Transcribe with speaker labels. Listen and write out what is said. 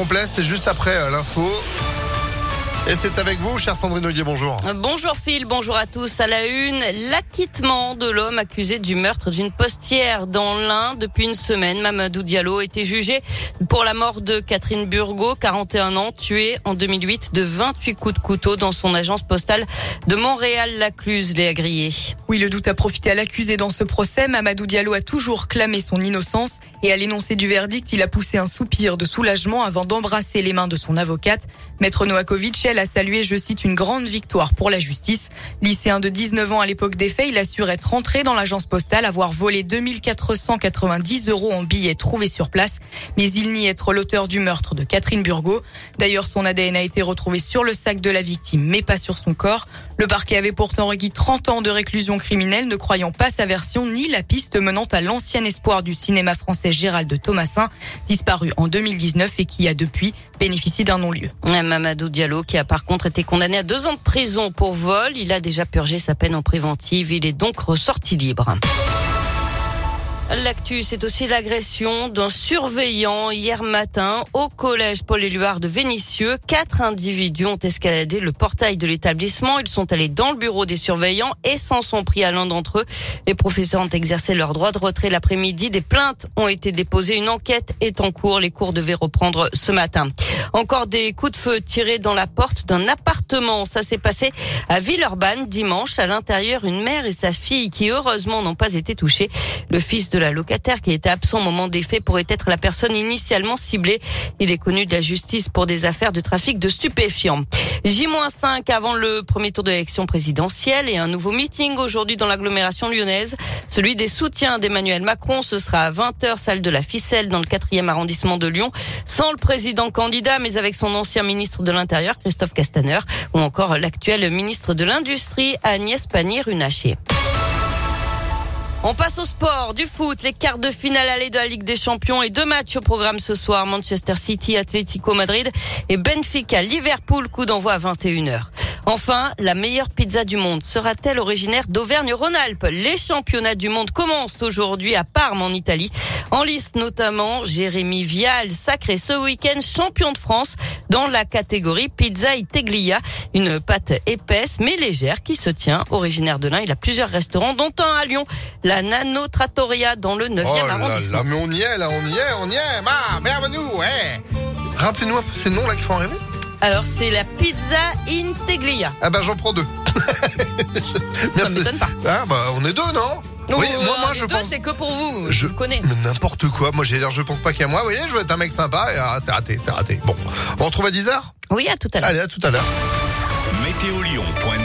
Speaker 1: Complet, c'est juste après euh, l'info. Et c'est avec vous, cher Sandrine Ollier, bonjour.
Speaker 2: Bonjour Phil, bonjour à tous. À la une, l'acquittement de l'homme accusé du meurtre d'une postière dans l'Ain depuis une semaine. Mamadou Diallo a été jugé pour la mort de Catherine Burgot, 41 ans, tuée en 2008 de 28 coups de couteau dans son agence postale de Montréal-Lacluse, Léa Grillé.
Speaker 3: Oui, le doute a profité à l'accusé dans ce procès. Mamadou Diallo a toujours clamé son innocence et à l'énoncé du verdict, il a poussé un soupir de soulagement avant d'embrasser les mains de son avocate. Maître Noakovic, elle a salué, je cite, une grande victoire pour la justice. Lycéen de 19 ans à l'époque des faits, il assure être rentré dans l'agence postale, avoir volé 2490 euros en billets trouvés sur place, mais il nie être l'auteur du meurtre de Catherine Burgot. D'ailleurs, son ADN a été retrouvé sur le sac de la victime, mais pas sur son corps. Le parquet avait pourtant requis 30 ans de réclusion criminelle, ne croyant pas sa version ni la piste menant à l'ancien espoir du cinéma français Gérald Thomasin, disparu en 2019 et qui a depuis bénéficié d'un non-lieu.
Speaker 2: Mamadou Diallo qui a par contre été condamné à deux ans de prison pour vol. Il a déjà purgé sa peine en préventive. Il est donc ressorti libre. L'actu, c'est aussi l'agression d'un surveillant hier matin au collège Paul-Éluard de Vénissieux. Quatre individus ont escaladé le portail de l'établissement. Ils sont allés dans le bureau des surveillants et s'en sont pris à l'un d'entre eux. Les professeurs ont exercé leur droit de retrait l'après-midi. Des plaintes ont été déposées. Une enquête est en cours. Les cours devaient reprendre ce matin. Encore des coups de feu tirés dans la porte d'un appartement. Ça s'est passé à Villeurbanne dimanche. À l'intérieur, une mère et sa fille qui heureusement n'ont pas été touchées. Le fils de la locataire qui était absent au moment des faits pourrait être la personne initialement ciblée. Il est connu de la justice pour des affaires de trafic de stupéfiants. J-5 avant le premier tour de l'élection présidentielle et un nouveau meeting aujourd'hui dans l'agglomération lyonnaise. Celui des soutiens d'Emmanuel Macron. Ce sera à 20h, salle de la Ficelle dans le 4e arrondissement de Lyon. Sans le président candidat, mais avec son ancien ministre de l'Intérieur, Christophe Castaner, ou encore l'actuel ministre de l'Industrie, Agnès Pannier-Runacher. On passe au sport, du foot, les quarts de finale aller de la Ligue des Champions et deux matchs au programme ce soir. Manchester City, Atlético Madrid et Benfica, Liverpool, coup d'envoi à 21h. Enfin, la meilleure pizza du monde sera-t-elle originaire d'Auvergne-Rhône-Alpes? Les championnats du monde commencent aujourd'hui à Parme en Italie. En liste notamment Jérémy Vial, sacré ce week-end champion de France dans la catégorie pizza Teglia. Une pâte épaisse mais légère qui se tient. Originaire de l'Ain, il a plusieurs restaurants dont un à Lyon, la Nano Trattoria dans le 9e
Speaker 1: Oh là
Speaker 2: arrondissement.
Speaker 1: là, mais on y est là, on y est, on y est. Bah, bienvenue, ouais. Rappelez-nous un peu ces noms là qu'il faut arriver.
Speaker 2: Alors c'est la pizza Integlia.
Speaker 1: Ah bah j'en prends deux.
Speaker 2: Ça m'étonne pas.
Speaker 1: Ah bah on est deux, non? Oui, moi, moi
Speaker 2: les
Speaker 1: je
Speaker 2: deux,
Speaker 1: pense.
Speaker 2: c'est que pour vous.
Speaker 1: Je
Speaker 2: Je vous connais.
Speaker 1: Mais N'importe quoi. Moi j'ai l'air, je pense pas qu'à moi. Vous voyez, je veux être un mec sympa. Et, ah, c'est raté, c'est raté. Bon, on retrouve à 10h
Speaker 2: Oui, à tout à l'heure.
Speaker 1: Allez, à tout à l'heure.
Speaker 4: Météolion.net